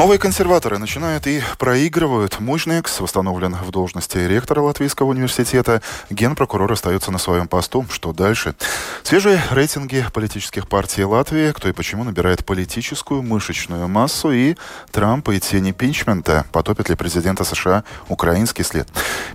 Новые консерваторы начинают и проигрывают. Мужникс восстановлен в должности ректора Латвийского университета. Генпрокурор остается на своем посту. Что дальше? Свежие рейтинги политических партий Латвии. Кто и почему набирает политическую мышечную массу. И Трамп и тени пинчмента. Потопит ли президента США украинский след?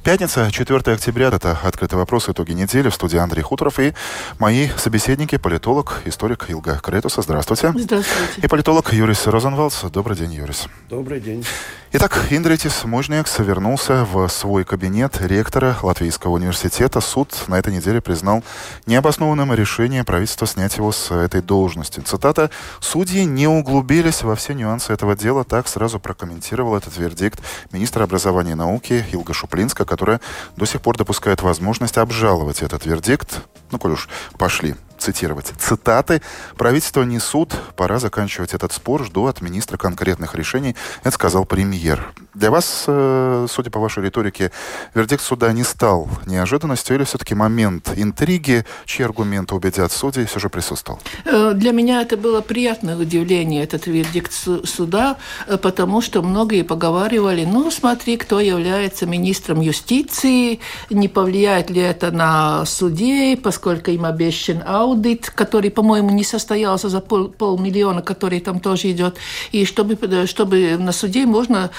Пятница, 4 октября. Это «Открытый вопрос. Итоги недели». В студии Андрей Хуторов и мои собеседники, политолог, историк Илга Кретуса. Здравствуйте. Здравствуйте. И политолог Юрис Розенвалдс. Добрый день, Юрис. Индритис. Добрый день. Итак, Индритис Мужникс вернулся в свой кабинет ректора Латвийского университета. Суд на этой неделе признал необоснованным решение правительства снять его с этой должности. Цитата. «Судьи не углубились во все нюансы этого дела», так сразу прокомментировал этот вердикт министр образования и науки Илга Шуплинска, которая до сих пор допускает возможность обжаловать этот вердикт. Ну, коль уж пошли цитировать цитаты. Правительство не суд, пора заканчивать этот спор, жду от министра конкретных решений, это сказал премьер. Для вас, э, судя по вашей риторике, вердикт суда не стал неожиданностью или все-таки момент интриги, чьи аргументы убедят судей, все же присутствовал? Э, для меня это было приятное удивление, этот вердикт суда, э, потому что многие поговаривали, ну, смотри, кто является министром юстиции, не повлияет ли это на судей, поскольку им обещан аудит, который, по-моему, не состоялся за пол, полмиллиона, который там тоже идет, и чтобы, чтобы на суде можно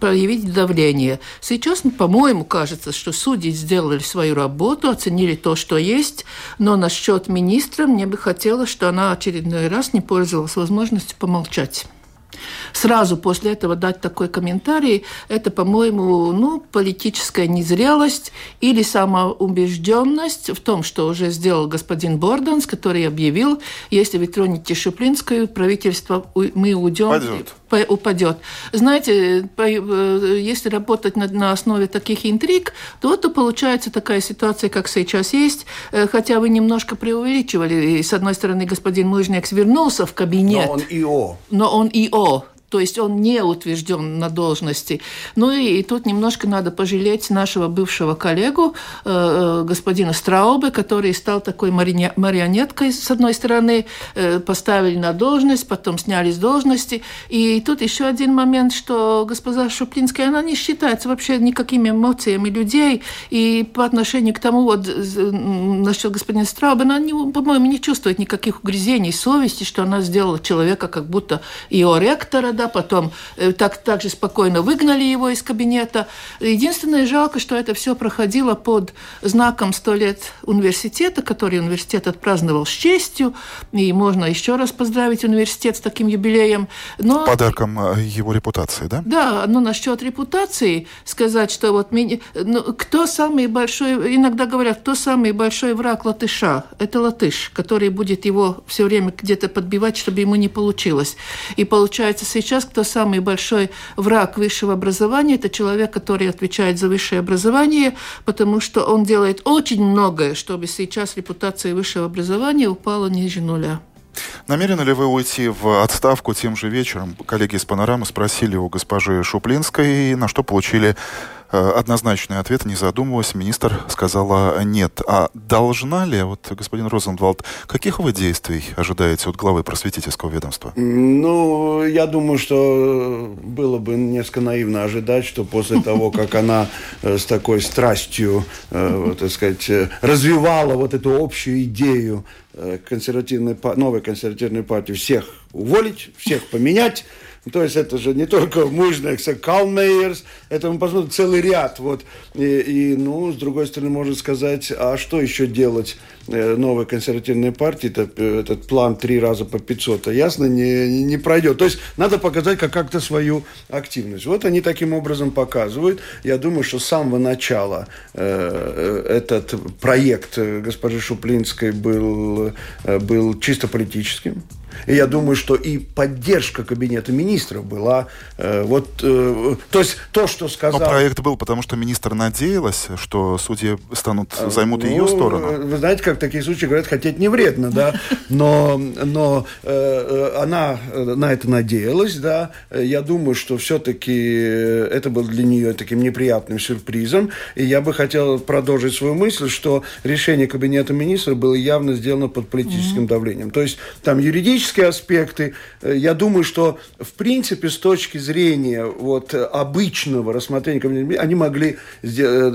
проявить давление. Сейчас, по-моему, кажется, что судьи сделали свою работу, оценили то, что есть, но насчет министра мне бы хотелось, что она очередной раз не пользовалась возможностью помолчать сразу после этого дать такой комментарий, это, по-моему, ну, политическая незрелость или самоубежденность в том, что уже сделал господин Борданс, который объявил, если вы тронете Шуплинскую, правительство мы уйдем. Пойдет упадет. Знаете, э, если работать на, на основе таких интриг, то это получается такая ситуация, как сейчас есть, э, хотя вы немножко преувеличивали. И, с одной стороны, господин Мужняк вернулся в кабинет. Но он ИО. Но он ИО то есть он не утвержден на должности. Ну и, и тут немножко надо пожалеть нашего бывшего коллегу, э, э господина Страубе, который стал такой марионеткой, с одной стороны, э, поставили на должность, потом сняли с должности. И тут еще один момент, что госпожа Шуплинская, она не считается вообще никакими эмоциями людей, и по отношению к тому, вот, насчет господина Страуба, она, по-моему, не чувствует никаких угрызений совести, что она сделала человека как будто его ректора, да, потом э, так, так же спокойно выгнали его из кабинета. Единственное, жалко, что это все проходило под знаком 100 лет университета, который университет отпраздновал с честью, и можно еще раз поздравить университет с таким юбилеем. Но... Подарком э, его репутации, да? Да, но насчет репутации сказать, что вот ну, кто самый большой, иногда говорят, кто самый большой враг латыша? Это латыш, который будет его все время где-то подбивать, чтобы ему не получилось. И получается сейчас сейчас кто самый большой враг высшего образования, это человек, который отвечает за высшее образование, потому что он делает очень многое, чтобы сейчас репутация высшего образования упала ниже нуля. Намерены ли вы уйти в отставку тем же вечером? Коллеги из «Панорамы» спросили у госпожи Шуплинской, на что получили однозначный ответ, не задумываясь, министр сказала нет. А должна ли, вот, господин Розенвалд, каких вы действий ожидаете от главы просветительского ведомства? Ну, я думаю, что было бы несколько наивно ожидать, что после того, как она э, с такой страстью, э, так сказать, развивала вот эту общую идею консервативной, новой консервативной партии всех уволить, всех поменять, то есть это же не только Мужникс, а Калмейерс, это мы посмотрим целый ряд. Вот. И, и, ну, с другой стороны, можно сказать, а что еще делать э, новой консервативной партии? Это, этот план три раза по 500, а ясно, не, не пройдет. То есть надо показать как- как-то свою активность. Вот они таким образом показывают. Я думаю, что с самого начала э, этот проект госпожи Шуплинской был, э, был чисто политическим. И я думаю, что и поддержка кабинета министров была э, вот, э, то есть то, что сказал... Но проект был, потому что министр надеялась, что судьи станут, а, займут ну, ее сторону. Вы знаете, как в такие случаи говорят, хотеть не вредно, да, но, но э, она на это надеялась, да. Я думаю, что все-таки это был для нее таким неприятным сюрпризом, и я бы хотел продолжить свою мысль, что решение кабинета министров было явно сделано под политическим mm-hmm. давлением. То есть там юридические аспекты, я думаю, что в принципе с точки зрения вот обычного рассмотрения они могли сделать,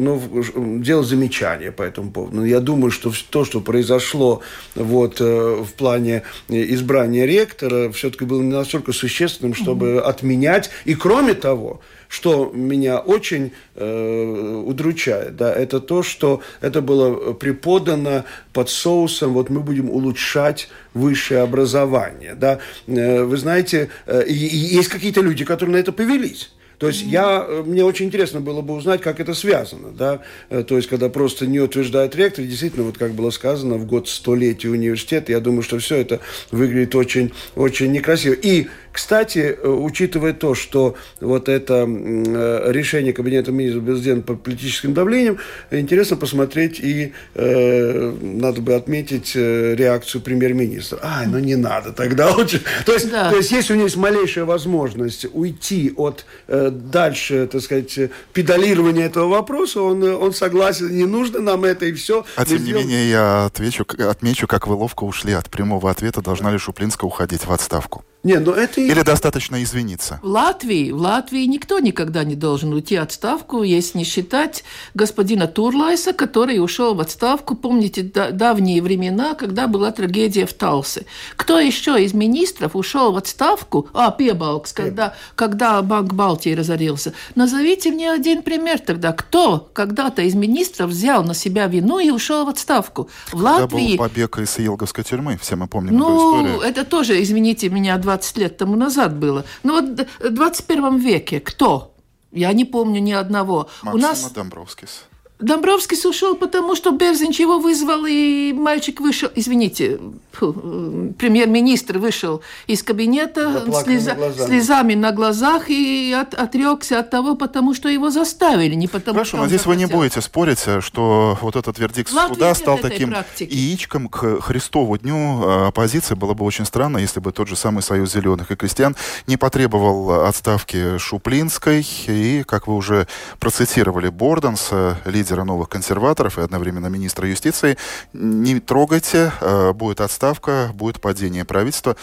ну, делать замечания по этому поводу. Но я думаю, что то, что произошло вот в плане избрания ректора, все-таки было не настолько существенным, чтобы mm-hmm. отменять. И кроме того, что меня очень э, удручает, да, это то, что это было преподано под соусом, вот мы будем улучшать высшее образование, да. Э, вы знаете, э, есть какие-то люди, которые на это повелись. То есть я, э, мне очень интересно было бы узнать, как это связано, да, то есть когда просто не утверждает ректор, действительно, вот как было сказано, в год столетия университета, я думаю, что все это выглядит очень, очень некрасиво. И кстати, э, учитывая то, что вот это э, решение Кабинета министров сделано под политическим давлением, интересно посмотреть и э, надо бы отметить э, реакцию премьер-министра. А, ну не надо тогда лучше. То есть, да. то есть если у него есть малейшая возможность уйти от э, дальше, так сказать, педалирования этого вопроса, он, он согласен, не нужно нам это и все. А тем сделаем... не менее я отвечу, отмечу, как вы ловко ушли от прямого ответа, должна ли Шуплинская уходить в отставку. Не, ну это... Или достаточно извиниться? В Латвии, в Латвии никто никогда не должен уйти в отставку, если не считать господина Турлайса, который ушел в отставку, помните, давние времена, когда была трагедия в Талсе. Кто еще из министров ушел в отставку? А, Пебалкс, когда, когда Банк Балтии разорился. Назовите мне один пример тогда. Кто когда-то из министров взял на себя вину и ушел в отставку? В когда Латвии... был побег из Елговской тюрьмы, все мы помним ну, эту историю. это тоже, извините меня, 20 лет тому назад было. Ну вот в 21 веке кто? Я не помню ни одного. Максима У нас... Домбровскис. Домбровский ушел, потому что Берзинч его вызвал, и мальчик вышел, извините, премьер-министр вышел из кабинета слеза, на слезами на глазах и от, отрекся от того, потому что его заставили, не потому Хорошо, что но здесь вы не будете спорить, что вот этот вердикт Латвии суда стал таким практики. яичком к Христову дню а, оппозиции. Было бы очень странно, если бы тот же самый Союз зеленых и крестьян не потребовал отставки Шуплинской и, как вы уже процитировали, Борденса, лидер лидера новых консерваторов и одновременно министра юстиции. Не трогайте, э, будет отставка, будет падение правительства.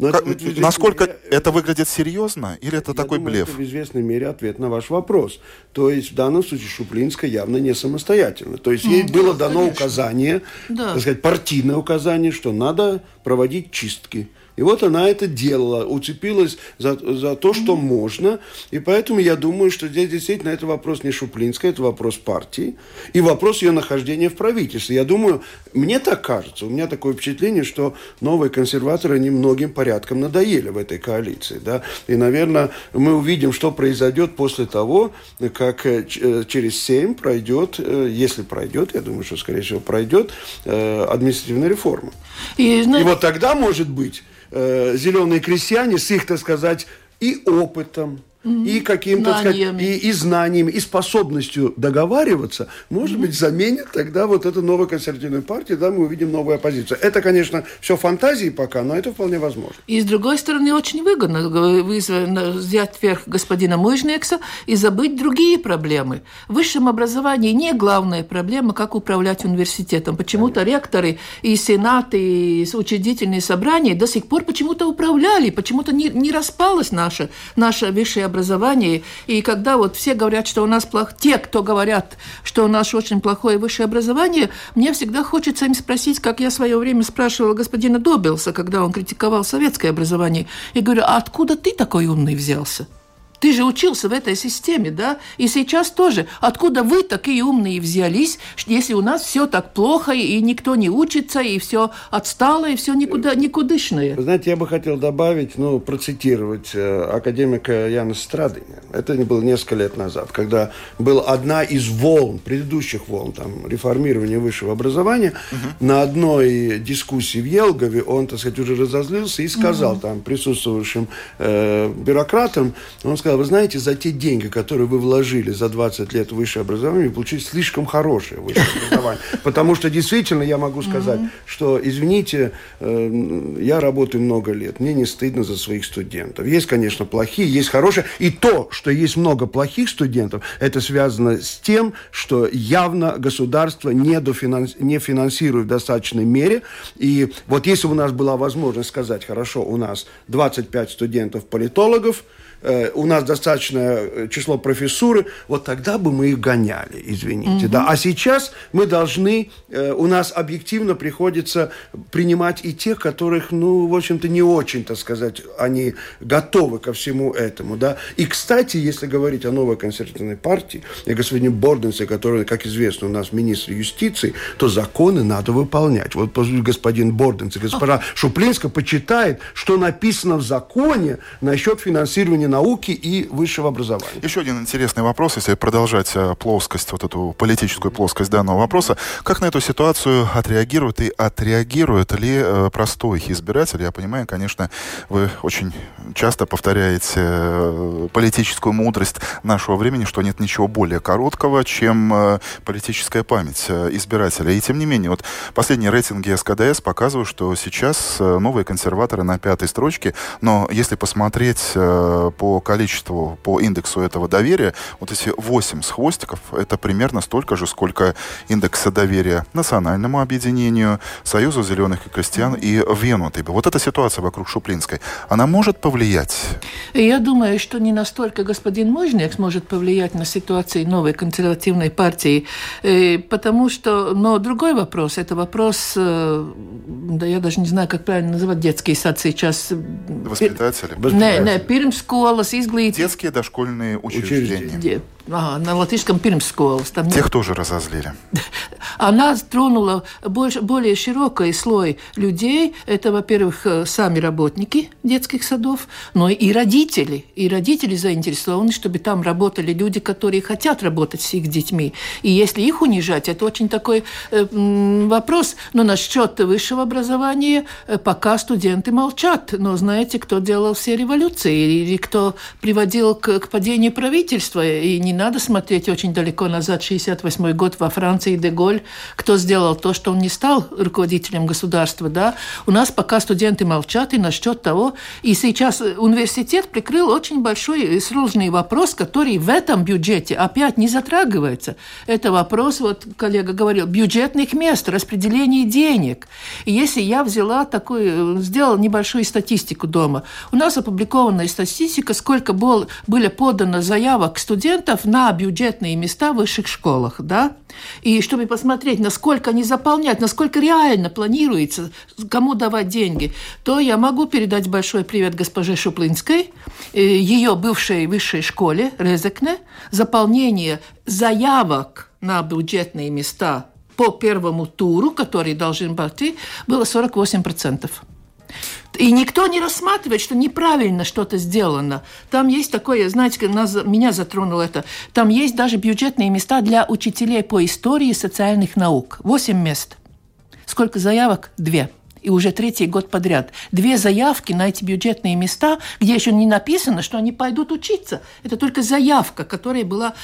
Но как, это, насколько мере, это выглядит серьезно или это такой думаю, блеф? Это в известной мере ответ на ваш вопрос. То есть в данном случае Шуплинская явно не самостоятельна. То есть ей mm, было да, дано конечно. указание, да. так сказать, партийное указание, что надо проводить чистки. И вот она это делала, уцепилась за, за то, что можно. И поэтому я думаю, что здесь действительно это вопрос не Шуплинская, это вопрос партии и вопрос ее нахождения в правительстве. Я думаю, мне так кажется, у меня такое впечатление, что новые консерваторы они многим порядком надоели в этой коалиции. Да? И, наверное, мы увидим, что произойдет после того, как э, э, через семь пройдет, э, если пройдет, я думаю, что, скорее всего, пройдет административная реформа. И, и вот тогда, может быть, э, зеленые крестьяне с их, так сказать, и опытом, и каким-то, сказать, и, и знаниями, и способностью договариваться, может быть, заменит тогда вот эту новую консервативную партию, да, мы увидим новую оппозицию. Это, конечно, все фантазии пока, но это вполне возможно. И, с другой стороны, очень выгодно взять вверх господина Мыжникса и забыть другие проблемы. В высшем образовании не главная проблема, как управлять университетом. Почему-то ректоры и сенаты, и учредительные собрания до сих пор почему-то управляли, почему-то не, не распалось наше, наше высшее образовании. И когда вот все говорят, что у нас плохо, те, кто говорят, что у нас очень плохое высшее образование, мне всегда хочется им спросить, как я в свое время спрашивала господина Добилса, когда он критиковал советское образование, и говорю, а откуда ты такой умный взялся? Ты же учился в этой системе, да? И сейчас тоже. Откуда вы такие умные взялись, если у нас все так плохо, и никто не учится, и все отстало, и все никуда, никудышное? знаете, я бы хотел добавить, ну, процитировать э, академика Яна Страдыня. Это было несколько лет назад, когда была одна из волн, предыдущих волн, там, реформирования высшего образования. Угу. На одной дискуссии в Елгове он, так сказать, уже разозлился и сказал угу. там присутствующим э, бюрократам, он сказал, вы знаете, за те деньги, которые вы вложили за 20 лет в высшее образование, вы получили слишком хорошее высшее образование. Потому что действительно я могу сказать, что, извините, э, я работаю много лет, мне не стыдно за своих студентов. Есть, конечно, плохие, есть хорошие. И то, что есть много плохих студентов, это связано с тем, что явно государство не, дофинанс... не финансирует в достаточной мере. И вот если бы у нас была возможность сказать, хорошо, у нас 25 студентов-политологов, Э, у нас достаточное э, число профессуры, вот тогда бы мы их гоняли, извините. Угу. Да. А сейчас мы должны, э, у нас объективно приходится принимать и тех, которых, ну, в общем-то, не очень, так сказать, они готовы ко всему этому. Да. И, кстати, если говорить о новой консервативной партии, и господине Борденсе, который, как известно, у нас министр юстиции, то законы надо выполнять. Вот господин Борденсе, госпожа Шуплинска почитает, что написано в законе насчет финансирования науки и высшего образования. Еще один интересный вопрос, если продолжать э, плоскость, вот эту политическую плоскость данного вопроса. Как на эту ситуацию отреагирует и отреагирует ли э, простой избиратель? Я понимаю, конечно, вы очень часто повторяете э, политическую мудрость нашего времени, что нет ничего более короткого, чем политическая память избирателя. И тем не менее, вот последние рейтинги СКДС показывают, что сейчас новые консерваторы на пятой строчке, но если посмотреть по количеству, по индексу этого доверия, вот эти 8 с хвостиков, это примерно столько же, сколько индекса доверия Национальному объединению, Союзу зеленых и крестьян и Венутыбе. Вот эта ситуация вокруг Шуплинской, она может повлиять? Я думаю, что не настолько господин Можняк сможет повлиять на ситуацию новой консервативной партии, э, потому что, но другой вопрос, это вопрос, э, да я даже не знаю, как правильно называть детский сад сейчас. Воспитатели? Не, не, pirmskolas izglītība. Детские дошкольные учреждения. учреждения. А, на латышском pirmskolas. Там Тех нет... тоже разозлили. Она тронула больше, более широкий слой людей. Это, во-первых, э, сами работники детских садов, но и родители. И родители заинтересованы, чтобы там работали люди, которые хотят работать с их детьми. И если их унижать, это очень такой э, вопрос. Но насчет высшего образования э, пока студенты молчат. Но знаете, кто делал все революции? Или кто приводил к, к падению правительства? И не надо смотреть очень далеко назад, 68 год во Франции, Деголь, кто сделал то, что он не стал руководителем государства. Да? У нас пока студенты молчат и насчет того. И сейчас университет прикрыл очень большой и сложный вопрос, который в этом бюджете опять не затрагивается. Это вопрос, вот коллега говорил, бюджетных мест, распределение денег. И если я взяла такую, сделала небольшую статистику дома, у нас опубликованная статистика, сколько было, были подано заявок студентов на бюджетные места в высших школах, да, и чтобы посмотреть, насколько они заполняют, насколько реально планируется, кому давать деньги, то я могу передать большой привет госпоже Шуплинской, э, ее бывшей высшей школе Резекне, заполнение заявок на бюджетные места по первому туру, который должен быть, было 48%. И никто не рассматривает, что неправильно что-то сделано. Там есть такое, знаете, меня затронуло это, там есть даже бюджетные места для учителей по истории социальных наук. Восемь мест. Сколько заявок? Две и уже третий год подряд. Две заявки на эти бюджетные места, где еще не написано, что они пойдут учиться. Это только заявка, которая была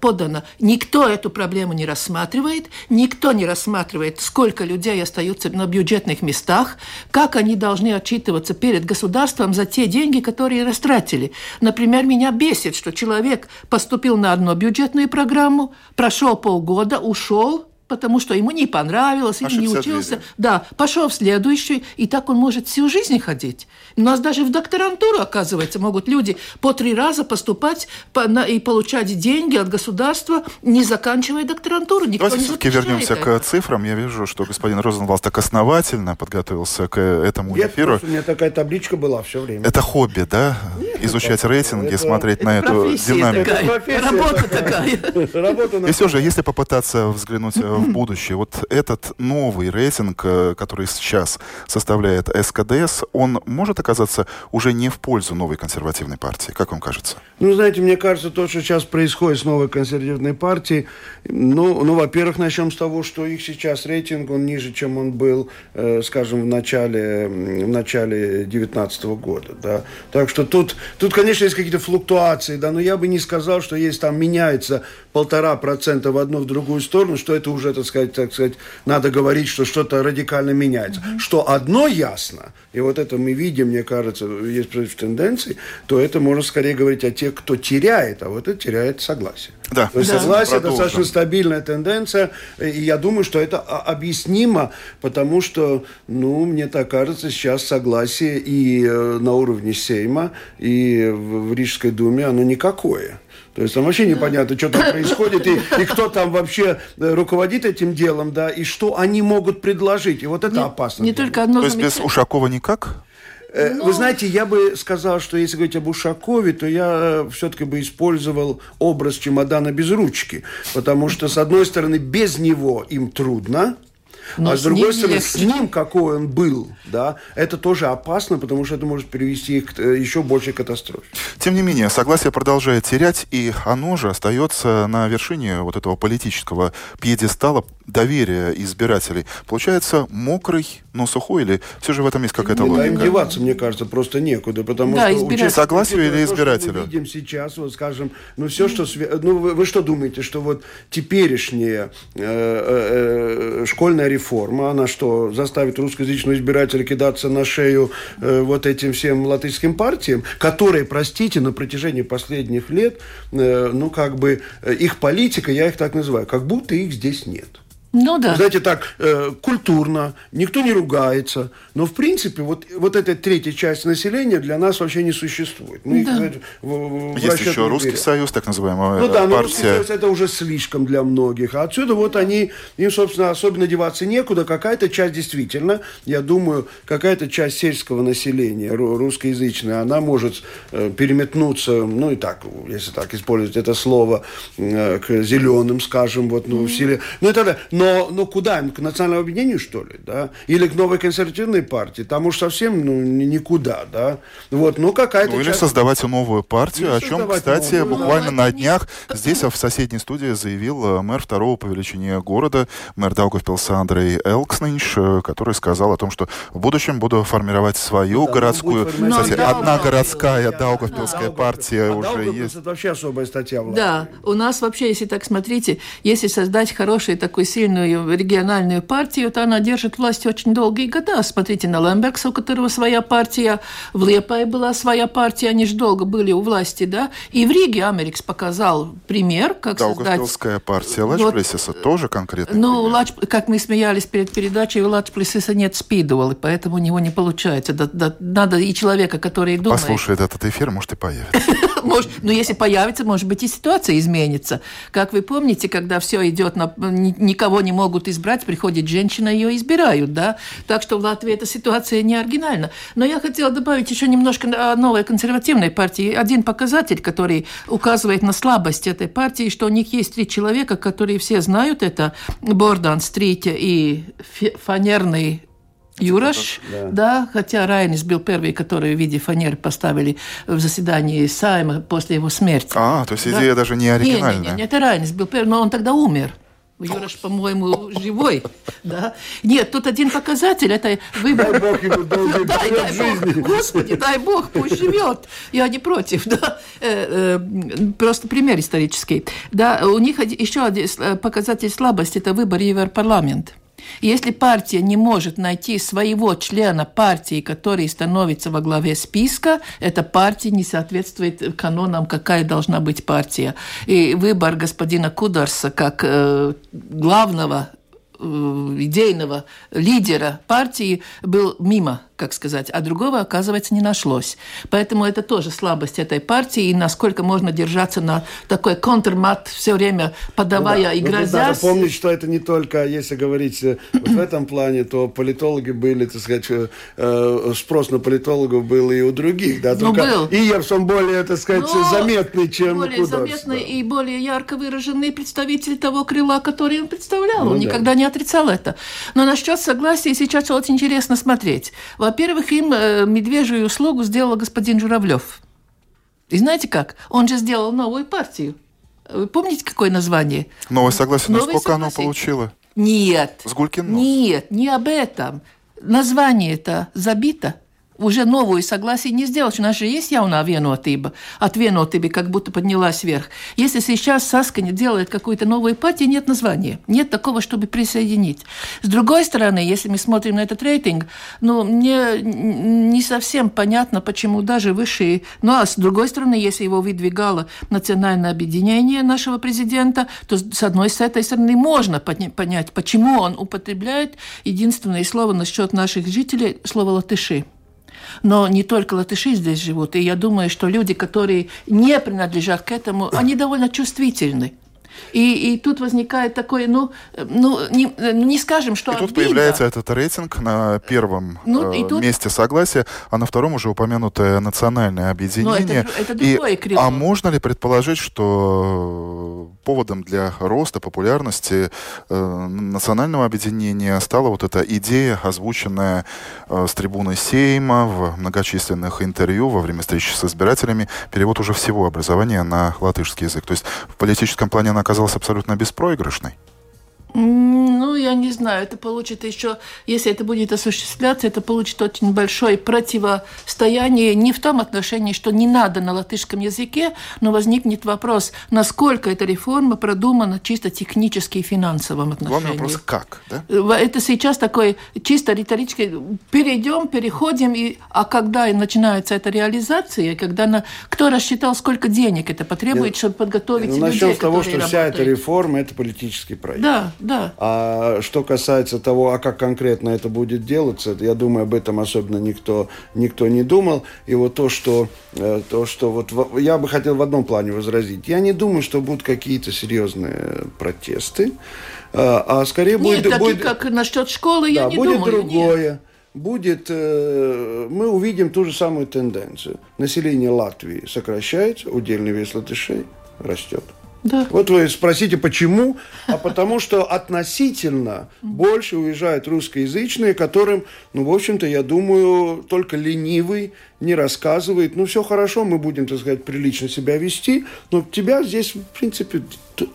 подана. Никто эту проблему не рассматривает, никто не рассматривает, сколько людей остаются на бюджетных местах, как они должны отчитываться перед государством за те деньги, которые растратили. Например, меня бесит, что человек поступил на одну бюджетную программу, прошел полгода, ушел, потому что ему не понравилось, или не учился. Да, пошел в следующий, и так он может всю жизнь ходить. У нас даже в докторантуру, оказывается, могут люди по три раза поступать по, на, и получать деньги от государства, не заканчивая докторантуру. Никто Давайте все-таки вернемся это. к цифрам. Я вижу, что господин Розенвалд так основательно подготовился к этому Нет, эфиру. У меня такая табличка была все время. Это хобби, да? Нет, изучать рейтинги, смотреть на эту динамику. Работа такая. И все же, если попытаться взглянуть в будущее, вот этот новый рейтинг, э, который сейчас составляет СКДС, он может оказаться уже не в пользу новой консервативной партии, как вам кажется? Ну, знаете, мне кажется, то, что сейчас происходит с новой консервативной партией, ну, ну во-первых, начнем с того, что их сейчас рейтинг, он ниже, чем он был, э, скажем, в начале, в начале 2019 года, да. Так что тут, тут, конечно, есть какие-то флуктуации, да, но я бы не сказал, что если там меняется полтора процента в одну, в другую сторону, что это уже, так сказать, так сказать, надо говорить, что что-то радикально меняется. Mm-hmm. Что одно ясно, и вот это мы видим, мне кажется, есть против тенденции, то это можно скорее говорить о тех, кто теряет, а вот это теряет согласие. Да. То есть да. согласие Продолжим. достаточно стабильная тенденция, и я думаю, что это объяснимо, потому что, ну, мне так кажется, сейчас согласие и э, на уровне Сейма, и в Рижской думе, оно никакое. То есть там вообще непонятно, что там происходит, и, и кто там вообще э, руководит этим делом, да, и что они могут предложить. И вот это не, опасно. Не только одно То есть без Ушакова никак? Э, Но... Вы ну. знаете, я бы сказал, что если говорить об Ушакове, то я э, все-таки бы использовал образ чемодана без ручки. Потому что, с одной стороны, без него им трудно, но а с другой стороны, легче. с ним, какой он был, да, это тоже опасно, потому что это может привести к э, еще большей катастрофе. Тем не менее, согласие продолжает терять, и оно же остается на вершине вот этого политического пьедестала доверия избирателей. Получается, мокрый, но сухой, или все же в этом есть какая-то логика? им деваться, мне кажется, просто некуда, потому да, что... Избиратель. Согласию или избирателю? мы видим сейчас, вот скажем, ну все, что... Ну вы, вы что думаете, что вот теперешняя э, э, э школьная реформа реформа, она что, заставит русскоязычного избирателя кидаться на шею э, вот этим всем латышским партиям, которые, простите, на протяжении последних лет, э, ну, как бы, э, их политика, я их так называю, как будто их здесь нет. Ну да. Знаете, так э, культурно, никто не ругается. Но в принципе вот, вот эта третья часть населения для нас вообще не существует. Мы да. их, в, в Есть еще Русский Союз, так называемая Ну да, но Русский Союз это уже слишком для многих. А отсюда вот они, им, собственно, особенно деваться некуда. Какая-то часть действительно, я думаю, какая-то часть сельского населения, русскоязычная, она может э, переметнуться, ну и так, если так использовать это слово, э, к зеленым, скажем, вот, ну, mm-hmm. в силе. Ну и так далее. Но, но куда К национальному объединению, что ли? Да? Или к новой консервативной партии? Там уж совсем ну, никуда, да? Вот, ну какая-то... Ну, или часть... создавать новую партию, или о чем, кстати, новую, буквально на днях здесь в соседней студии заявил э, мэр второго по величине города, мэр Даугавпилса Андрей Элкснинш, э, который сказал о том, что в будущем буду формировать свою да, городскую... Кстати, да, одна да, городская да, Даугавпилская да, партия а уже есть. Это вообще особая статья. Да, у нас вообще, если так смотрите, если создать хороший такой сильный сильную региональную партию, то она держит власть очень долгие года. Смотрите на Лембекса, у которого своя партия, в Лепае была своя партия, они же долго были у власти, да. И в Риге Америкс показал пример, как Даугавпилская создать... партия Лачплесиса вот. тоже конкретно. Ну, Лач... как мы смеялись перед передачей, у Лачплесиса нет спидуал, и поэтому у него не получается. Да, да, надо и человека, который думает... Послушает этот эфир, может, и появится. Может, но если появится, может быть, и ситуация изменится. Как вы помните, когда все идет на... Никого не могут избрать, приходит женщина, ее избирают, да. Так что в Латвии эта ситуация не оригинальна. Но я хотела добавить еще немножко о новой консервативной партии. Один показатель, который указывает на слабость этой партии, что у них есть три человека, которые все знают, это Бордан Стрит и фанерный Юраш, да. да, хотя Райнис был первый, который в виде фанеры поставили в заседании Сайма после его смерти. А, то есть идея да? даже не оригинальная. Нет, нет, нет, это Райнис был первый, но он тогда умер. Юраш, по-моему, живой. Да? Нет, тут один показатель, это выбор... Дай Бог ему долгий дай, дай жизни. Господи, дай Бог, пусть живет. Я не против. Да? Э, э, просто пример исторический. Да, у них еще один показатель слабости – это выбор Европарламент. Если партия не может найти своего члена партии, который становится во главе списка, эта партия не соответствует канонам, какая должна быть партия. И выбор господина Кударса как э, главного э, идейного лидера партии был мимо как сказать, а другого, оказывается, не нашлось. Поэтому это тоже слабость этой партии, и насколько можно держаться на такой контрмат все время подавая ну, да. и грозясь. Надо помнить, что это не только, если говорить э, вот в этом плане, то политологи были, так сказать, э, э, спрос на политологов был и у других. Да, ну, был. Иерсон более, так сказать, Но заметный, чем более заметный и более ярко выраженный представитель того крыла, который он представлял. Ну, он да. никогда не отрицал это. Но насчет согласия сейчас очень интересно смотреть. Во-первых, им медвежью услугу сделал господин Журавлев. И знаете как? Он же сделал новую партию. Вы помните, какое название? Новое согласие. Новое Насколько согласие. оно получило? Нет. С Гулькин Нет, не об этом. Название это забито уже новую согласие не сделать. У нас же есть явная венотиба. От венотибы как будто поднялась вверх. Если сейчас Саскани делает какую-то новую партию, нет названия. Нет такого, чтобы присоединить. С другой стороны, если мы смотрим на этот рейтинг, ну, мне не совсем понятно, почему даже высшие... Ну, а с другой стороны, если его выдвигало национальное объединение нашего президента, то с одной с этой стороны можно понять, почему он употребляет единственное слово насчет наших жителей, слово «латыши». Но не только латыши здесь живут. И я думаю, что люди, которые не принадлежат к этому, они довольно чувствительны. И, и тут возникает такое, ну, ну не, не скажем, что... И тут обидно. появляется этот рейтинг на первом ну, э, тут... месте согласия, а на втором уже упомянутое национальное объединение. Но это, это другое и, А можно ли предположить, что поводом для роста популярности э, национального объединения стала вот эта идея, озвученная э, с трибуны Сейма в многочисленных интервью во время встречи с избирателями, перевод уже всего образования на латышский язык. То есть в политическом плане она оказалась абсолютно беспроигрышной. Ну, я не знаю, это получит еще, если это будет осуществляться, это получит очень большое противостояние не в том отношении, что не надо на латышском языке, но возникнет вопрос, насколько эта реформа продумана чисто технически и финансовом отношении. Главный вопрос, как? Да? Это сейчас такой чисто риторический, перейдем, переходим, и, а когда начинается эта реализация, когда на, кто рассчитал, сколько денег это потребует, чтобы подготовить ну, людей, Начнем с того, что вся эта реформа – это политический проект. Да, да. А что касается того, а как конкретно это будет делаться, я думаю, об этом особенно никто, никто не думал. И вот то, что, э, то, что вот я бы хотел в одном плане возразить. Я не думаю, что будут какие-то серьезные протесты, а, а скорее нет, будет... Нет, будет как насчет школы, да, я не будет думаю. другое. Нет будет, э, мы увидим ту же самую тенденцию. Население Латвии сокращается, удельный вес латышей растет. Да. Вот вы спросите, почему? А потому что относительно больше уезжают русскоязычные, которым, ну, в общем-то, я думаю, только ленивый не рассказывает, ну, все хорошо, мы будем, так сказать, прилично себя вести, но тебя здесь, в принципе,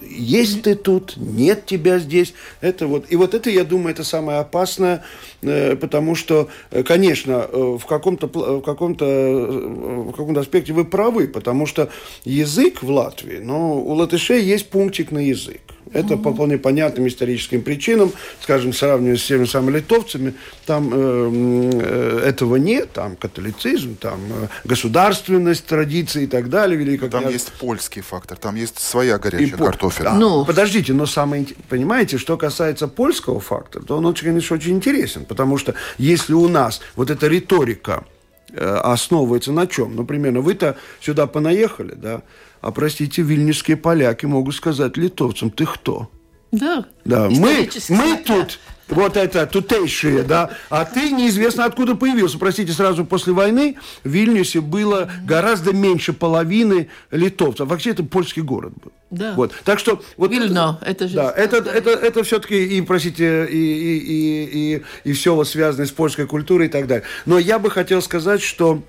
есть ты тут, нет тебя здесь. Это вот, и вот это, я думаю, это самое опасное, э, потому что, э, конечно, э, в каком-то, в каком-то, в каком-то аспекте вы правы, потому что язык в Латвии, ну, у латышей есть пунктик на язык. Это по вполне понятным историческим причинам, скажем, сравнивая с теми самыми литовцами, там э, э, этого нет, там католицизм, там э, государственность, традиции и так далее. Великое там есть польский фактор, там есть своя горячая и картофель. Да. Ну. Подождите, но самое, понимаете, что касается польского фактора, то он, очень, конечно, очень интересен, потому что если у нас вот эта риторика э, основывается на чем? Например, ну, вы-то сюда понаехали, да, а, простите, вильнюсские поляки могут сказать литовцам, ты кто? Да. Да, мы, мы тут вот это тутейшие, да, а ты неизвестно откуда появился. Простите, сразу после войны в Вильнюсе было гораздо меньше половины литовцев. Вообще это польский город был. Да. Вот. Так что вот Вильно, это же. Да, это, это, это все-таки и, простите, и, и, и, и, и все вот связанное с польской культурой и так далее. Но я бы хотел сказать, что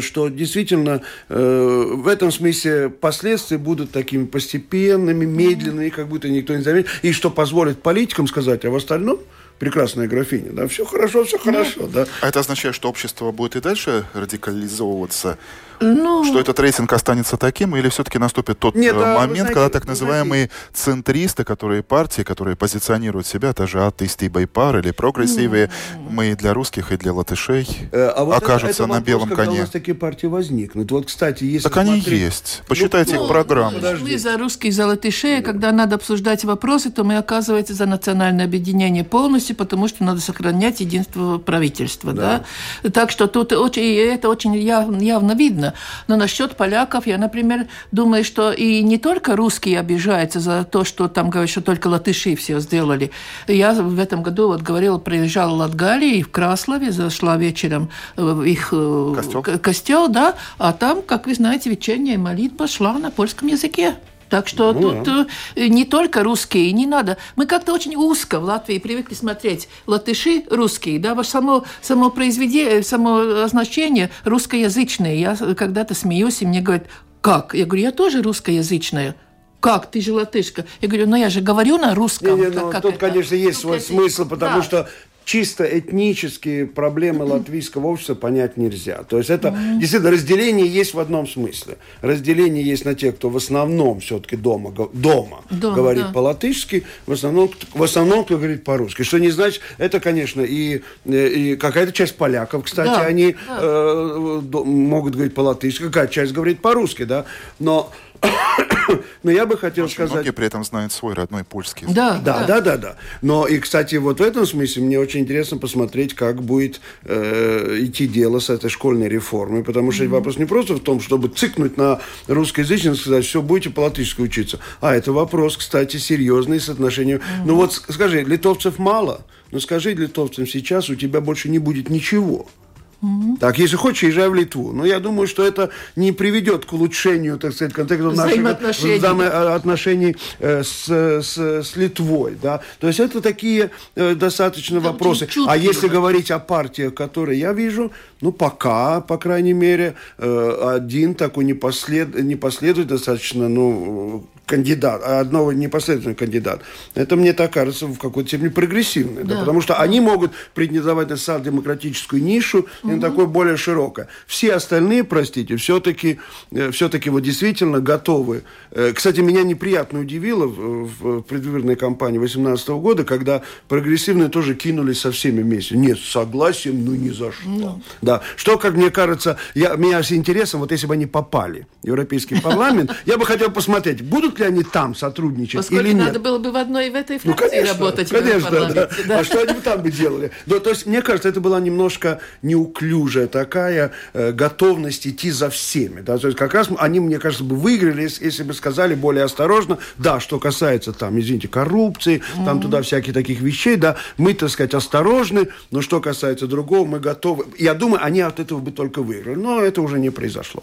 что действительно э, в этом смысле последствия будут такими постепенными, медленными, как будто никто не заметит, и что позволит политикам сказать, а в остальном прекрасная графиня, да, все хорошо, все хорошо, да. А это означает, что общество будет и дальше радикализовываться ну... Что этот рейтинг останется таким, или все-таки наступит тот Нет, э, да, момент, знаете, когда так называемые знаете... центристы, которые партии, которые позиционируют себя, даже атеисты Байпар или прогрессивные, mm. мы и для русских, и для латышей э, а вот окажутся это, это на белом вопрос, коне. Когда у нас такие партии возникнут. Вот, кстати, если Так смотреть... они есть. Почитайте ну, их ну, программу. Мы за русских, за латышей, когда надо обсуждать вопросы, то мы, оказывается, за национальное объединение полностью потому что надо сохранять единство правительства. Да. Да? Так что тут очень, это очень явно, явно видно. Но насчет поляков, я, например, думаю, что и не только русские обижаются за то, что там говорят, что только латыши все сделали. Я в этом году вот говорила, приезжала в Латгалии, в Краслове, зашла вечером в их э, костел. костел, да, а там, как вы знаете, вечерняя молитва шла на польском языке. Так что ну, тут да. Э, не только русские, не надо. Мы как-то очень узко в Латвии привыкли смотреть латыши русские, да, само, само произведение, само означение русскоязычное. Я когда-то смеюсь, и мне говорят, как? Я говорю, я тоже русскоязычная. Как ты же латышка? Я говорю, ну я же говорю на русском. Не, не, ну, тут, это? конечно, есть тут свой смысл, потому да. что чисто этнические проблемы латвийского общества понять нельзя. То есть это mm-hmm. действительно разделение есть в одном смысле. Разделение есть на тех, кто в основном все-таки дома, дома, дома говорит да. по-латышски, в основном, в основном кто говорит по-русски. Что не значит, это, конечно, и, и какая-то часть поляков, кстати, да. они да. Э, могут говорить по-латышски, какая часть говорит по-русски, да, но но я бы хотел Очень сказать... Многие при этом знают свой родной польский Да, да, да, да, да. Но и, кстати, вот в этом смысле мне очень интересно посмотреть, как будет э, идти дело с этой школьной реформой, потому что mm-hmm. вопрос не просто в том, чтобы цикнуть на русскоязычность, сказать, все, будете по-латышски учиться. А это вопрос, кстати, серьезный с отношением... Mm-hmm. Ну вот скажи, литовцев мало, но скажи литовцам сейчас, у тебя больше не будет ничего. Угу. Так, если хочешь, езжай в Литву. Но я думаю, что это не приведет к улучшению, так сказать, контекста наших взаимоотношений э, с, с, с Литвой. Да? То есть это такие э, достаточно Там вопросы. А если говорить о партиях, которые я вижу, ну, пока, по крайней мере, э, один такой непослед... непоследовательный достаточно, ну, кандидат, а одного непосредственно кандидат. Это, мне так кажется, в какой-то степени прогрессивно. Да. Да, потому что они могут претендовать на социал-демократическую нишу угу. и на такое более широкое. Все остальные, простите, все-таки э, все-таки вот действительно готовы. Э, кстати, меня неприятно удивило в, в предвыборной кампании 2018 года, когда прогрессивные тоже кинулись со всеми вместе. Нет, с согласием, ну ни за что. Ну. Да. Что, как мне кажется, я, меня с интересом, вот если бы они попали в Европейский парламент, я бы хотел посмотреть, будут будут ли они там сотрудничать Поскольку или нет. надо было бы в одной в этой фракции ну, конечно, работать. Конечно, да. да. А что они бы там бы делали? Ну, то есть, мне кажется, это была немножко неуклюжая такая э, готовность идти за всеми. Да? То есть, как раз они, мне кажется, бы выиграли, если, если бы сказали более осторожно, да, что касается там, извините, коррупции, mm-hmm. там туда всяких таких вещей, да, мы, так сказать, осторожны, но что касается другого, мы готовы. Я думаю, они от этого бы только выиграли. Но это уже не произошло.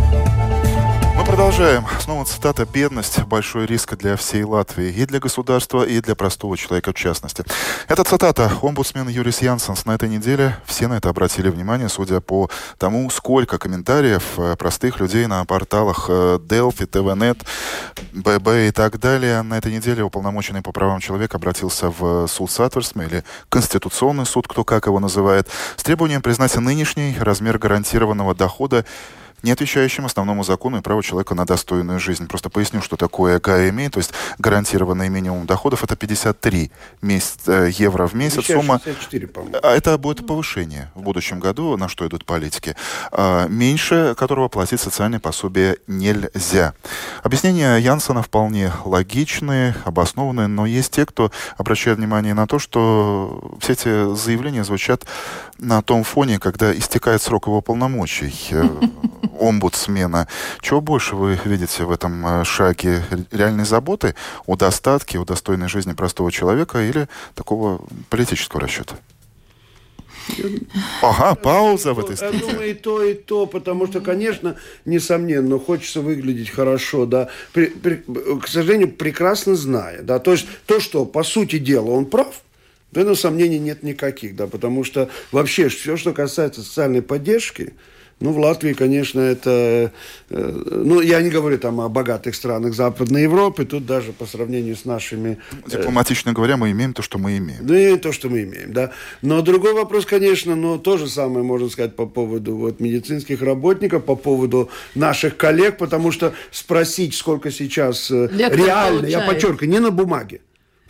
Продолжаем. Снова цитата «Бедность – большой риск для всей Латвии, и для государства, и для простого человека в частности». Это цитата. Омбудсмен Юрис Янсенс на этой неделе, все на это обратили внимание, судя по тому, сколько комментариев э, простых людей на порталах э, Delphi, ТВНет, ББ и так далее. На этой неделе уполномоченный по правам человека обратился в суд Сатверсме, или Конституционный суд, кто как его называет, с требованием признать нынешний размер гарантированного дохода не отвечающим основному закону и праву человека на достойную жизнь. Просто поясню, что такое ГМИ, то есть гарантированный минимум доходов, это 53 месяц, э, евро в месяц. Сумма... 64, а это будет повышение в будущем году, на что идут политики. А, меньше которого платить социальное пособие нельзя. Объяснения Янсона вполне логичные, обоснованные, но есть те, кто обращает внимание на то, что все эти заявления звучат на том фоне, когда истекает срок его полномочий омбудсмена. Чего больше вы видите в этом э, шаге? Реальной заботы о достатке, о достойной жизни простого человека или такого политического расчета? Ага, пауза в этой статье. Я думаю, и то, и то, потому что, конечно, несомненно, хочется выглядеть хорошо, да, при, при, к сожалению, прекрасно зная, да, то есть то, что, по сути дела, он прав, в этом сомнений нет никаких, да, потому что вообще все, что касается социальной поддержки, ну, в Латвии, конечно, это... Э, ну, я не говорю там о богатых странах Западной Европы, тут даже по сравнению с нашими... Э, Дипломатично говоря, мы имеем то, что мы имеем. Да, и то, что мы имеем, да. Но другой вопрос, конечно, но то же самое можно сказать по поводу вот, медицинских работников, по поводу наших коллег, потому что спросить, сколько сейчас э, Лектор реально, получает. я подчеркиваю, не на бумаге,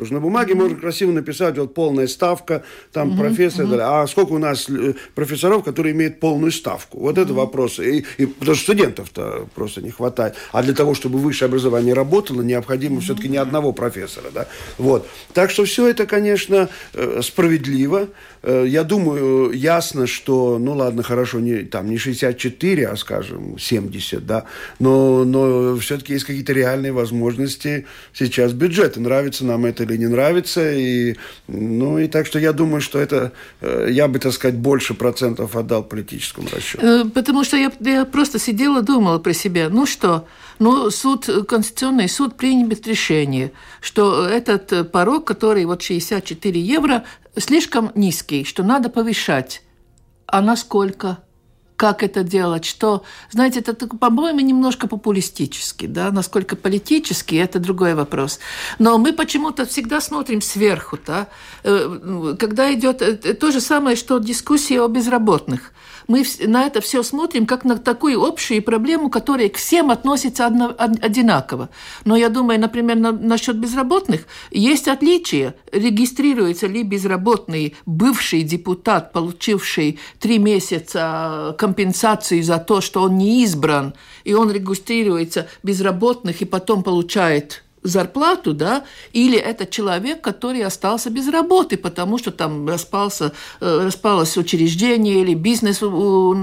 Потому что на бумаге можно красиво написать вот полная ставка, там профессор, а сколько у нас э, профессоров, которые имеют полную ставку? Вот это вопрос. И, и, потому что студентов-то просто не хватает. А для того, чтобы высшее образование работало, необходимо все-таки не одного профессора. Да? Вот. Так что все это, конечно, э, справедливо. Э, я думаю, ясно, что, ну ладно, хорошо, не, там, не 64, а, скажем, 70, да, но, но все-таки есть какие-то реальные возможности сейчас бюджета. Нравится нам это или не нравится. И, ну, и так что я думаю, что это, э, я бы, так сказать, больше процентов отдал политическому расчету. Э, потому что я, я просто сидела, думала про себя, ну что, ну, суд, Конституционный суд примет решение, что этот порог, который вот 64 евро, слишком низкий, что надо повышать. А насколько? Как это делать, что, знаете, это, по-моему, немножко популистически, да, насколько политически, это другой вопрос. Но мы почему-то всегда смотрим сверху, да, э, когда идет э, то же самое, что дискуссия о безработных мы на это все смотрим как на такую общую проблему, которая к всем относится одно, одинаково. Но я думаю, например, на, насчет безработных есть отличия. Регистрируется ли безработный бывший депутат, получивший три месяца компенсации за то, что он не избран, и он регистрируется безработных и потом получает зарплату, да, или это человек, который остался без работы, потому что там распался, э, распалось учреждение или бизнес у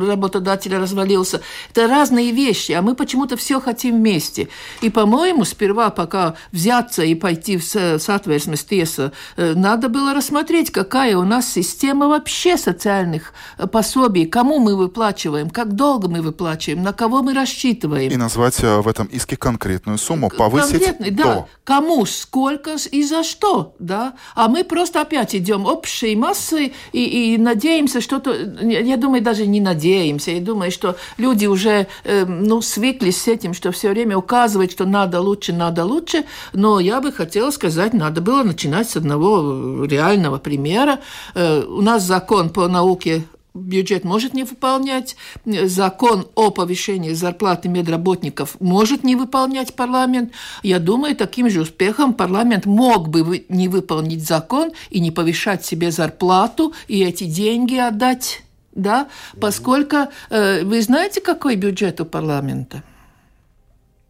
работодателя развалился. Это разные вещи, а мы почему-то все хотим вместе. И, по-моему, сперва, пока взяться и пойти в соответствие ТЕСа, э, надо было рассмотреть, какая у нас система вообще социальных э, пособий, кому мы выплачиваем, как долго мы выплачиваем, на кого мы рассчитываем. И назвать в этом иске конкретную сумму, повысить конкретный, да, кому, сколько и за что, да. А мы просто опять идем общей массой и, и надеемся, что-то, я думаю, даже не надеемся, я думаю, что люди уже, э, ну, свыклись с этим, что все время указывают, что надо лучше, надо лучше, но я бы хотела сказать, надо было начинать с одного реального примера. Э, у нас закон по науке бюджет может не выполнять, закон о повышении зарплаты медработников может не выполнять парламент. Я думаю, таким же успехом парламент мог бы не выполнить закон и не повышать себе зарплату и эти деньги отдать, да, поскольку э, вы знаете, какой бюджет у парламента?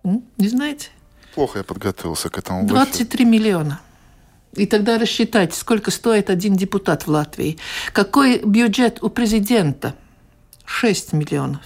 Не знаете? Плохо я подготовился к этому. 23 миллиона. И тогда рассчитать, сколько стоит один депутат в Латвии. Какой бюджет у президента? 6 миллионов.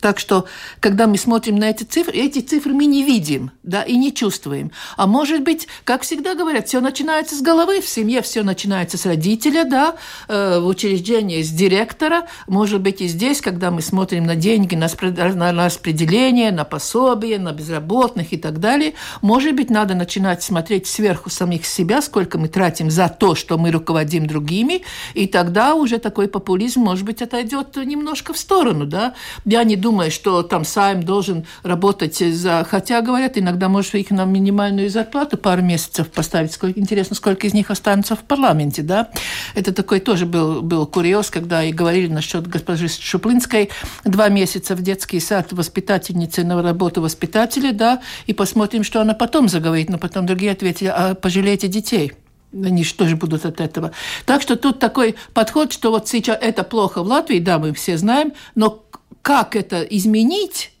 Так что, когда мы смотрим на эти цифры, эти цифры мы не видим, да, и не чувствуем. А может быть, как всегда говорят, все начинается с головы, в семье все начинается с родителя, да, э, в учреждении с директора. Может быть, и здесь, когда мы смотрим на деньги, на, распределение, на пособие, на безработных и так далее, может быть, надо начинать смотреть сверху самих себя, сколько мы тратим за то, что мы руководим другими, и тогда уже такой популизм, может быть, отойдет немножко в сторону, да. Я не думаю, думая, что там Сайм должен работать за... Хотя, говорят, иногда может их на минимальную зарплату пару месяцев поставить. Сколько, интересно, сколько из них останутся в парламенте, да? Это такой тоже был, был курьез, когда и говорили насчет госпожи Шуплинской. Два месяца в детский сад воспитательницы на работу воспитателя, да, и посмотрим, что она потом заговорит. Но потом другие ответили, а пожалейте детей они что же будут от этого. Так что тут такой подход, что вот сейчас это плохо в Латвии, да, мы все знаем, но как это изменить,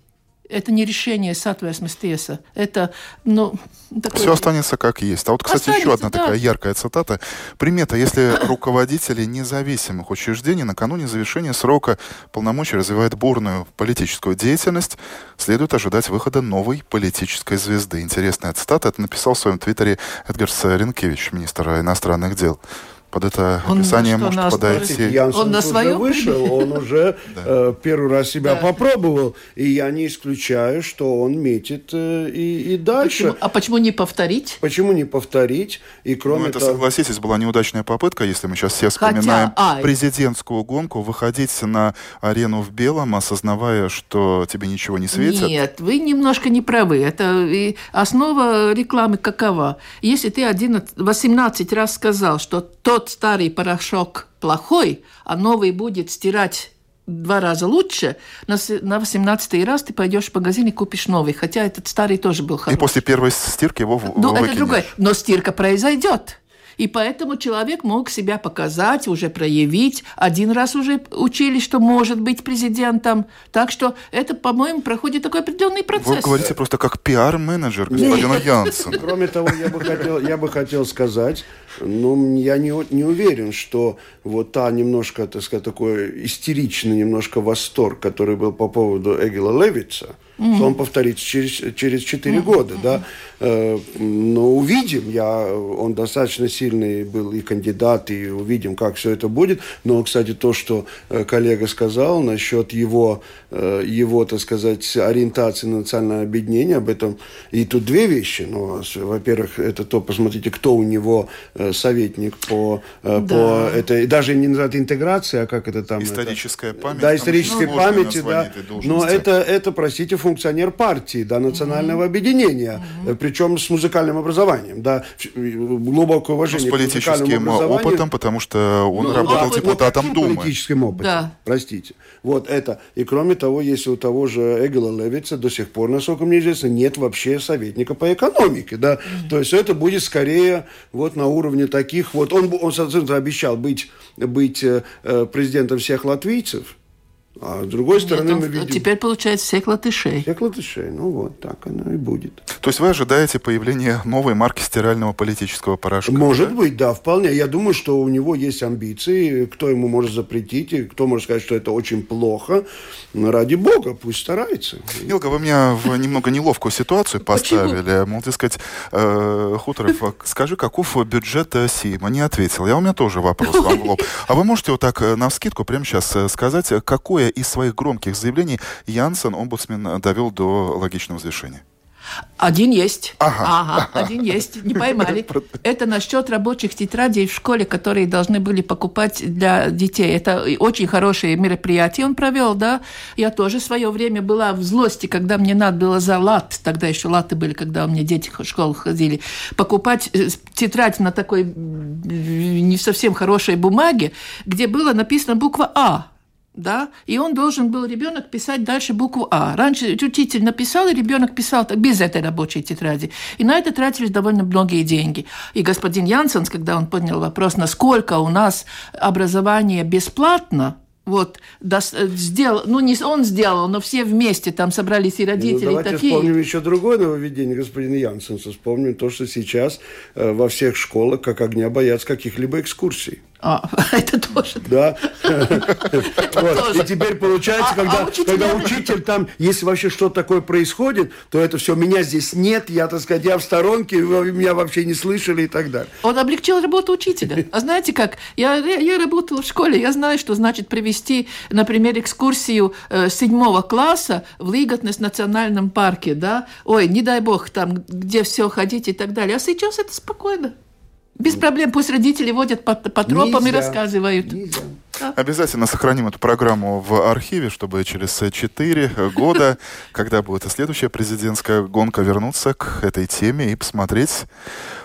это не решение соответственно тieса. Это, ну, такое... Все останется как есть. А вот, кстати, останется, еще одна да. такая яркая цитата. Примета, если руководители независимых учреждений накануне завершения срока полномочий развивают бурную политическую деятельность, следует ожидать выхода новой политической звезды. Интересная цитата. Это написал в своем твиттере Эдгарс Ренкевич, министр иностранных дел под это он описание может на подойти. Янсен он на своем вышел, он уже э, первый раз себя попробовал, и я не исключаю, что он метит э, и, и дальше. А почему не повторить? Почему не повторить? И кроме ну, это, того... согласитесь, была неудачная попытка, если мы сейчас все вспоминаем Хотя, президентскую гонку, выходить на арену в белом, осознавая, что тебе ничего не светит. Нет, вы немножко не правы. Это основа рекламы какова? Если ты 11, 18 раз сказал, что тот тот старый порошок плохой, а новый будет стирать два раза лучше, на 18 раз ты пойдешь в магазин и купишь новый, хотя этот старый тоже был хороший. И после первой стирки его Ну, это другое. Но стирка произойдет. И поэтому человек мог себя показать, уже проявить. Один раз уже учили, что может быть президентом. Так что это, по-моему, проходит такой определенный процесс. Вы говорите просто как пиар-менеджер господина Янсена. Кроме того, я бы хотел, я бы хотел сказать, ну, я не, не уверен, что вот та немножко, так сказать, такой истеричный немножко восторг, который был по поводу Эгила Левица, mm-hmm. что он повторится через, через 4 mm-hmm. года, да. Э, но увидим, я, он достаточно сильный был и кандидат, и увидим, как все это будет. Но, кстати, то, что э, коллега сказал насчет его, э, его, так сказать, ориентации на национальное объединение, об этом, и тут две вещи. Ну, во-первых, это то, посмотрите, кто у него советник по, да. по этой, даже не называют интеграция, а как это там? Историческая это, память. Да, исторической памяти, да. Но это, это, простите, функционер партии, да, национального mm-hmm. объединения, mm-hmm. причем с музыкальным образованием, да, глубокое уважение ну, с политическим опытом, потому что он ну, работал опыт, депутатом вот Думы. политическим опытом, да. простите. Вот это. И кроме того, если у того же Эгела Левица до сих пор, насколько мне известно, нет вообще советника по экономике, да, mm-hmm. то есть это будет скорее вот на уровне таких вот, он, он, он обещал быть, быть э, президентом всех латвийцев, а с другой стороны, Нет, мы видим... Теперь получается всех латышей. Всех латышей. Ну вот, так оно и будет. То есть вы ожидаете появления новой марки стирального политического порошка? Может да? быть, да, вполне. Я думаю, что у него есть амбиции. Кто ему может запретить, и кто может сказать, что это очень плохо. Но ради бога, пусть старается. Илга, вы меня в немного неловкую ситуацию поставили. Мол, сказать, э, Хуторов, а скажи, каков бюджет Сима? Не ответил. Я у меня тоже вопрос вам в лоб. А вы можете вот так э, на вскидку прямо сейчас э, сказать, какое из своих громких заявлений Янсен, омбудсмен, довел до логичного завершения? Один есть. Ага. ага. Один есть. Не поймали. Это насчет рабочих тетрадей в школе, которые должны были покупать для детей. Это очень хорошее мероприятие он провел, да. Я тоже в свое время была в злости, когда мне надо было за лат, тогда еще латы были, когда у меня дети в школу ходили, покупать э, тетрадь на такой не совсем хорошей бумаге, где было написано буква А да, и он должен был ребенок писать дальше букву А. Раньше учитель написал, и ребенок писал так, без этой рабочей тетради. И на это тратились довольно многие деньги. И господин Янсенс, когда он поднял вопрос, насколько у нас образование бесплатно, вот, да, сделал, ну не он сделал, но все вместе там собрались и родители ну, давайте такие. вспомним еще другое нововведение господина Янсенса. Вспомним то, что сейчас э, во всех школах как огня боятся каких-либо экскурсий. А, это тоже. Да. И теперь получается, а, а когда учитель там, если вообще что-то такое происходит, то это все, меня здесь нет, я, так сказать, я в сторонке, вы меня вообще не слышали и так далее. Он облегчил работу учителя. А знаете как? Я, я работала в школе, я знаю, что значит привести, например, экскурсию э, седьмого класса в Лиготнес национальном парке, да? Ой, не дай бог, там, где все ходить и так далее. А сейчас это спокойно. Без проблем, пусть родители водят по, по тропам Нельзя. и рассказывают. Нельзя. Обязательно сохраним эту программу в архиве, чтобы через 4 года, когда будет следующая президентская гонка, вернуться к этой теме и посмотреть,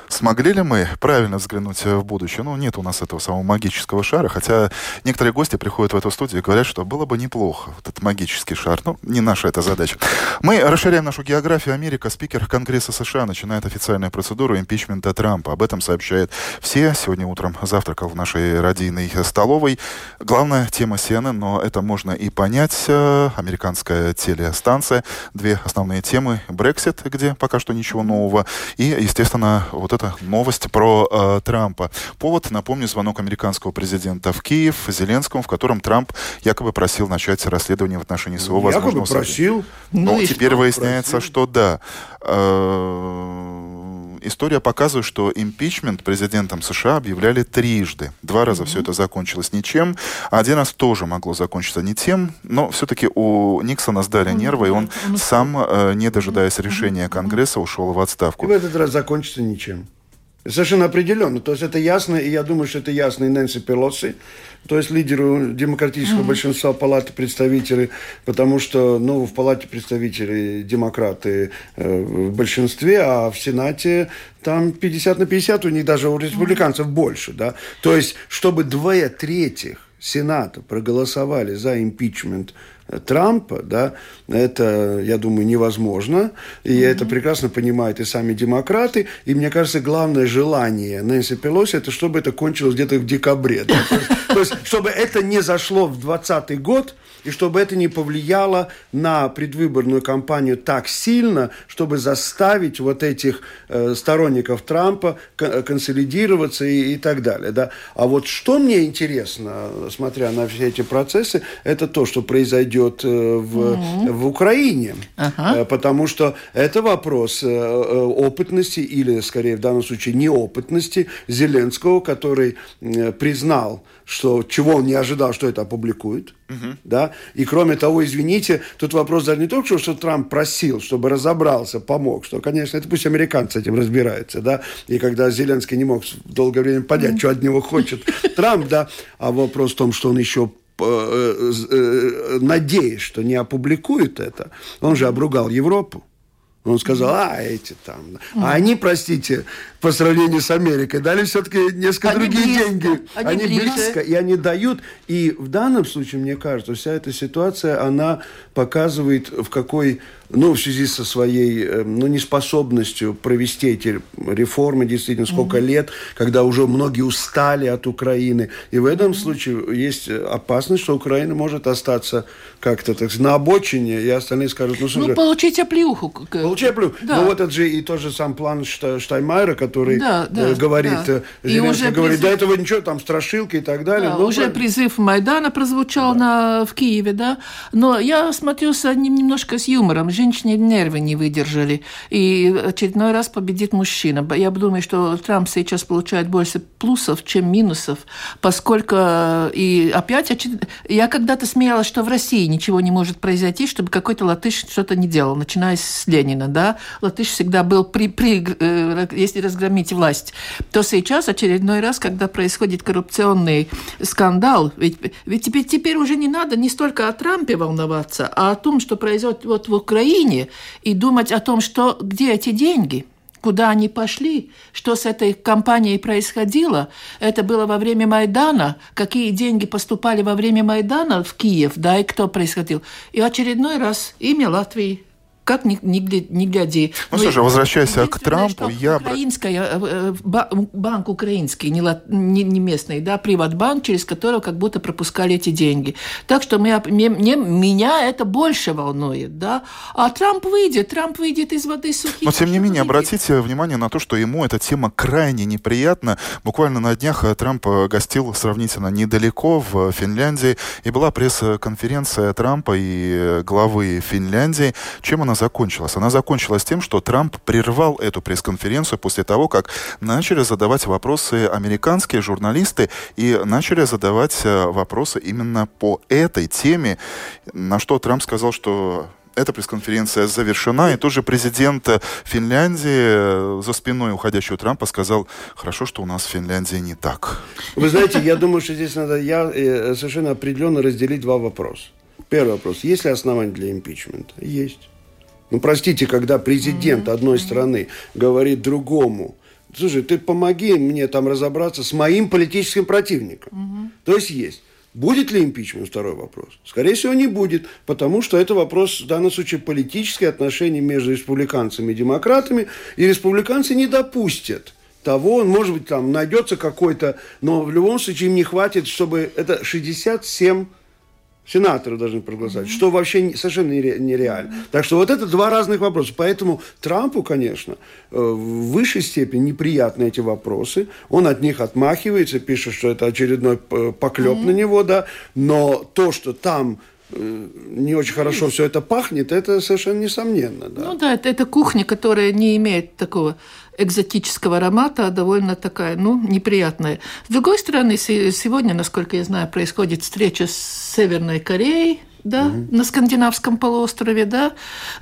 Смогли ли мы правильно взглянуть в будущее? Ну, нет у нас этого самого магического шара, хотя некоторые гости приходят в эту студию и говорят, что было бы неплохо, вот этот магический шар. Ну, не наша эта задача. Мы расширяем нашу географию. Америка, спикер Конгресса США, начинает официальную процедуру импичмента Трампа. Об этом сообщает все. Сегодня утром завтракал в нашей радийной столовой. Главная тема CNN, но это можно и понять. Американская телестанция. Две основные темы. Брексит, где пока что ничего нового. И, естественно, вот это новость про э, Трампа. Повод, напомню, звонок американского президента в Киев Зеленскому, в котором Трамп якобы просил начать расследование в отношении своего ну, возможного... Якобы просил. Ну, ну теперь выясняется, просил. что да. Э, история показывает, что импичмент президентом США объявляли трижды. Два раза mm-hmm. все это закончилось ничем. Один раз тоже могло закончиться не тем, но все-таки у Никсона сдали mm-hmm. нервы, и он mm-hmm. сам, э, не дожидаясь решения Конгресса, ушел в отставку. И в этот раз закончится ничем. Совершенно определенно. То есть это ясно, и я думаю, что это ясно и Нэнси Пелоси, то есть лидеру демократического mm-hmm. большинства палаты представителей, потому что ну, в палате представителей демократы э, в большинстве, а в Сенате там 50 на 50, у них даже у республиканцев mm-hmm. больше. Да? То есть, чтобы двое третьих Сената проголосовали за импичмент Трампа, да, это, я думаю, невозможно. И mm-hmm. это прекрасно понимают и сами демократы. И мне кажется, главное желание Нэнси Пелоси, это чтобы это кончилось где-то в декабре. Да? То есть, чтобы это не зашло в 2020 год, и чтобы это не повлияло на предвыборную кампанию так сильно, чтобы заставить вот этих э, сторонников Трампа консолидироваться и, и так далее. Да? А вот что мне интересно, смотря на все эти процессы, это то, что произойдет э, в, mm-hmm. в Украине. Uh-huh. Э, потому что это вопрос э, опытности или, скорее, в данном случае, неопытности Зеленского, который признал, что чего он не ожидал, что это опубликует. Угу. Да? И кроме того, извините, тут вопрос даже не только, что Трамп просил, чтобы разобрался, помог, что, конечно, это пусть американцы этим разбираются, да, и когда Зеленский не мог долгое время понять, mm что от него хочет Трамп, да, а вопрос в том, что он еще надеясь, что не опубликует это, он же обругал Европу. Он сказал, а эти там. А они, простите, по сравнению с Америкой, дали все-таки несколько они другие близко. деньги. Они, они близко. близко, и они дают. И в данном случае, мне кажется, вся эта ситуация, она показывает, в какой ну, в связи со своей, эм, ну, неспособностью провести эти реформы, действительно, сколько mm-hmm. лет, когда уже многие устали от Украины. И в этом mm-hmm. случае есть опасность, что Украина может остаться как-то так на обочине, и остальные скажут, ну, слушай... Ну, получить оплюху. Получить оплюху. Да. Ну, вот это же и тот же сам план Штаймайера, который да, да, э, говорит, да. Э, Зеленский говорит, призыв... до этого ничего, там страшилки и так далее. Да, но уже про... призыв Майдана прозвучал да. на, в Киеве, да. Но я смотрю с одним немножко с юмором женщины нервы не выдержали. И очередной раз победит мужчина. Я думаю, что Трамп сейчас получает больше плюсов, чем минусов, поскольку э, и опять я когда-то смеялась, что в России ничего не может произойти, чтобы какой-то латыш что-то не делал, начиная с Ленина, да. Латыш всегда был при, при э, если разгромить власть, то сейчас очередной раз, когда происходит коррупционный скандал, ведь, ведь теперь, теперь уже не надо не столько о Трампе волноваться, а о том, что произойдет вот в Украине, и думать о том, что, где эти деньги, куда они пошли, что с этой компанией происходило. Это было во время Майдана, какие деньги поступали во время Майдана в Киев, да, и кто происходил. И очередной раз имя Латвии как ни гляди. Ну, слушай, возвращаясь к Трампу, я... Украинская, э, э, банк украинский, не, не, местный, да, приватбанк, через которого как будто пропускали эти деньги. Так что меня, мне, меня это больше волнует, да. А Трамп выйдет, Трамп выйдет из воды сухих. Но, тем не менее, выйдет. обратите внимание на то, что ему эта тема крайне неприятна. Буквально на днях э, Трамп гостил сравнительно недалеко в Финляндии, и была пресс-конференция Трампа и главы Финляндии. Чем она закончилась? Она закончилась тем, что Трамп прервал эту пресс-конференцию после того, как начали задавать вопросы американские журналисты и начали задавать э, вопросы именно по этой теме, на что Трамп сказал, что эта пресс-конференция завершена, и тоже президент Финляндии э, за спиной уходящего Трампа сказал, хорошо, что у нас в Финляндии не так. Вы знаете, я думаю, что здесь надо я, э, совершенно определенно разделить два вопроса. Первый вопрос. Есть ли основания для импичмента? Есть. Ну, простите, когда президент одной страны говорит другому, слушай, ты помоги мне там разобраться с моим политическим противником. То есть есть. Будет ли импичмент? Второй вопрос. Скорее всего, не будет, потому что это вопрос, в данном случае, политические отношения между республиканцами и демократами, и республиканцы не допустят того, может быть, там найдется какой-то, но в любом случае им не хватит, чтобы это 67 Сенаторы должны проголосовать, mm-hmm. что вообще совершенно нереально. Mm-hmm. Так что вот это два разных вопроса. Поэтому Трампу, конечно, э, в высшей степени неприятны эти вопросы. Он от них отмахивается, пишет, что это очередной поклеп mm-hmm. на него, да. Но то, что там не очень хорошо все это пахнет, это совершенно несомненно. Да. Ну да, это, это кухня, которая не имеет такого экзотического аромата, а довольно такая, ну, неприятная. С другой стороны, сегодня, насколько я знаю, происходит встреча с Северной Кореей, да, угу. на скандинавском полуострове, да,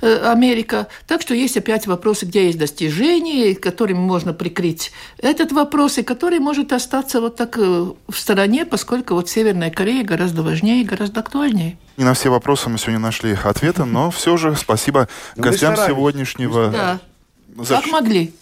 э, Америка. Так что есть опять вопросы, где есть достижения, которыми можно прикрыть этот вопрос, и который может остаться вот так э, в стороне, поскольку вот Северная Корея гораздо важнее и гораздо актуальнее. Не на все вопросы мы сегодня нашли ответы, но все же спасибо ну, гостям сегодняшнего. Да. За... Как могли.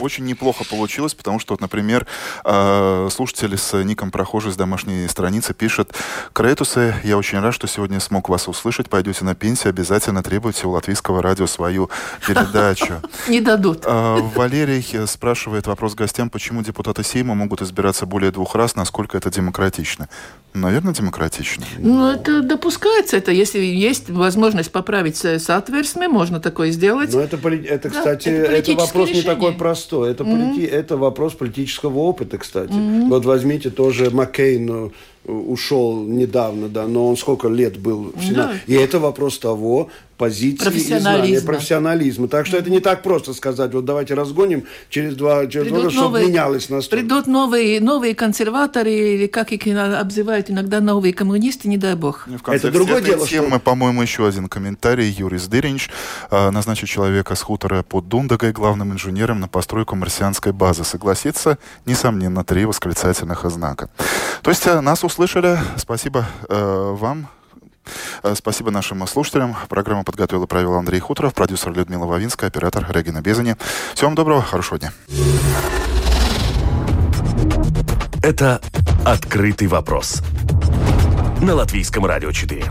Очень неплохо получилось, потому что, вот, например, э, слушатель с ником «Прохожий» с домашней страницы пишет «Крейтусы, я очень рад, что сегодня смог вас услышать. Пойдете на пенсию, обязательно требуйте у латвийского радио свою передачу». Не дадут. Э, Валерий спрашивает вопрос гостям, почему депутаты Сейма могут избираться более двух раз, насколько это демократично. Наверное, демократично. Ну, это допускается. Это если есть возможность поправить соответствие, можно такое сделать. Но это, это кстати, это, вопрос не такой простой. Это, mm-hmm. полити... это вопрос политического опыта, кстати. Mm-hmm. Вот возьмите тоже Маккейну ушел недавно, да, но он сколько лет был в Сенате. Да. И это вопрос того, позиции профессионализма. и знания, профессионализма. Так что это не так просто сказать, вот давайте разгоним через два, через два года, чтобы менялось настроение. Придут новые, новые консерваторы, или как их обзывают иногда новые коммунисты, не дай бог. В это другое дело. Темы, что... по-моему, еще один комментарий. Юрис Дыринч э, назначит человека с хутора под Дундагой главным инженером на постройку марсианской базы. Согласится? Несомненно, три восклицательных знака. То есть э, нас услышали. Спасибо э, вам. Э, спасибо нашим слушателям. Программу подготовил и провел Андрей Хуторов, продюсер Людмила Вавинская, оператор Регина Безани. Всего вам доброго, хорошего дня. Это «Открытый вопрос» на Латвийском радио 4.